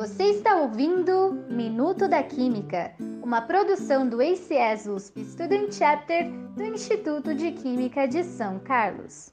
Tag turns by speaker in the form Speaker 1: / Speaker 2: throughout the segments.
Speaker 1: Você está ouvindo Minuto da Química, uma produção do ACS USP Student Chapter do Instituto de Química de São Carlos.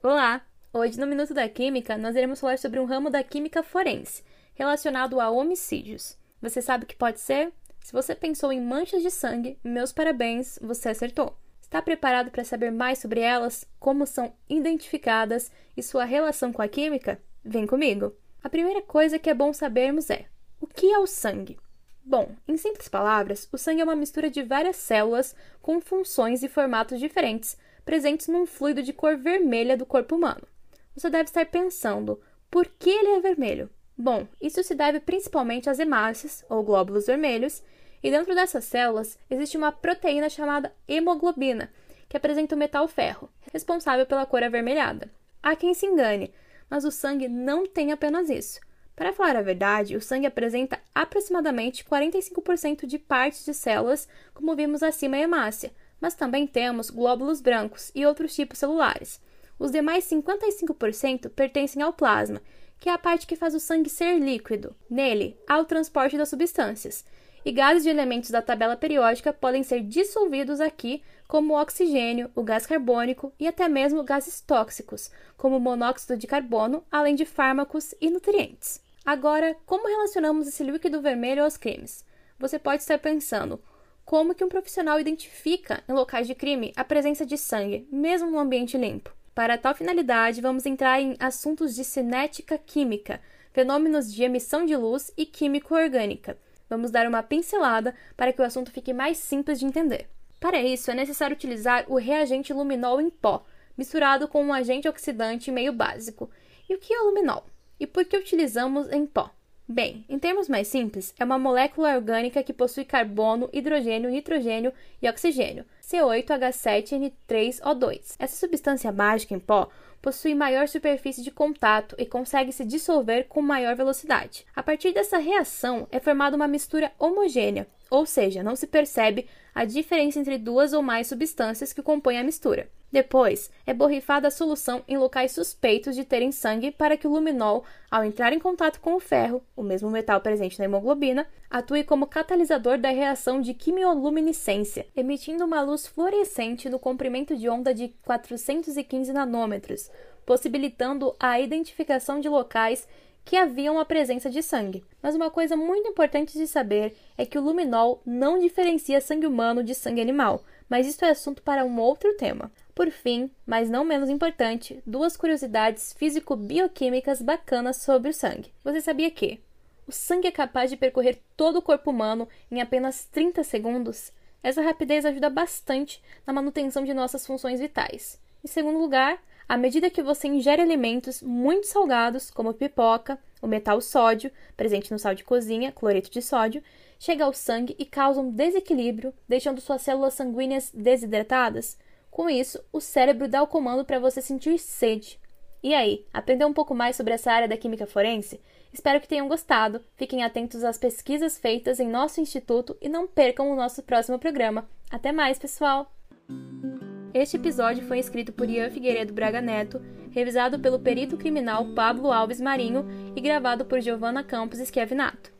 Speaker 2: Olá! Hoje no Minuto da Química nós iremos falar sobre um ramo da química forense relacionado a homicídios. Você sabe o que pode ser? Se você pensou em manchas de sangue, meus parabéns, você acertou. Está preparado para saber mais sobre elas, como são identificadas e sua relação com a química? Vem comigo! A primeira coisa que é bom sabermos é: o que é o sangue? Bom, em simples palavras, o sangue é uma mistura de várias células com funções e formatos diferentes, presentes num fluido de cor vermelha do corpo humano. Você deve estar pensando, por que ele é vermelho? Bom, isso se deve principalmente às hemácias, ou glóbulos vermelhos, e dentro dessas células existe uma proteína chamada hemoglobina, que apresenta o metal ferro, responsável pela cor avermelhada. Há quem se engane, mas o sangue não tem apenas isso. Para falar a verdade, o sangue apresenta aproximadamente 45% de partes de células, como vimos acima em hemácia, mas também temos glóbulos brancos e outros tipos celulares. Os demais 55% pertencem ao plasma, que é a parte que faz o sangue ser líquido. Nele, há o transporte das substâncias, e gases de elementos da tabela periódica podem ser dissolvidos aqui, como o oxigênio, o gás carbônico e até mesmo gases tóxicos, como o monóxido de carbono, além de fármacos e nutrientes. Agora, como relacionamos esse líquido vermelho aos crimes? Você pode estar pensando, como que um profissional identifica em locais de crime a presença de sangue, mesmo no ambiente limpo? Para tal finalidade, vamos entrar em assuntos de cinética química, fenômenos de emissão de luz e químico-orgânica, Vamos dar uma pincelada para que o assunto fique mais simples de entender. Para isso, é necessário utilizar o reagente luminol em pó, misturado com um agente oxidante meio básico. E o que é o luminol? E por que utilizamos em pó? Bem, em termos mais simples, é uma molécula orgânica que possui carbono, hidrogênio, nitrogênio e oxigênio, C8H7N3O2. Essa substância mágica em pó possui maior superfície de contato e consegue se dissolver com maior velocidade. A partir dessa reação é formada uma mistura homogênea, ou seja, não se percebe a diferença entre duas ou mais substâncias que compõem a mistura. Depois, é borrifada a solução em locais suspeitos de terem sangue para que o luminol, ao entrar em contato com o ferro, o mesmo metal presente na hemoglobina, atue como catalisador da reação de quimioluminescência, emitindo uma luz fluorescente no comprimento de onda de 415 nanômetros, possibilitando a identificação de locais que haviam a presença de sangue. Mas uma coisa muito importante de saber é que o luminol não diferencia sangue humano de sangue animal, mas isso é assunto para um outro tema. Por fim, mas não menos importante, duas curiosidades físico-bioquímicas bacanas sobre o sangue. Você sabia que o sangue é capaz de percorrer todo o corpo humano em apenas 30 segundos? Essa rapidez ajuda bastante na manutenção de nossas funções vitais. Em segundo lugar, à medida que você ingere alimentos muito salgados, como pipoca, o metal sódio, presente no sal de cozinha, cloreto de sódio, chega ao sangue e causa um desequilíbrio, deixando suas células sanguíneas desidratadas. Com isso, o cérebro dá o comando para você sentir sede. E aí, aprendeu um pouco mais sobre essa área da química forense? Espero que tenham gostado. Fiquem atentos às pesquisas feitas em nosso instituto e não percam o nosso próximo programa. Até mais, pessoal! Este episódio foi escrito por Ian Figueiredo Braga Neto, revisado pelo perito criminal Pablo Alves Marinho e gravado por Giovanna Campos Esquiavinato.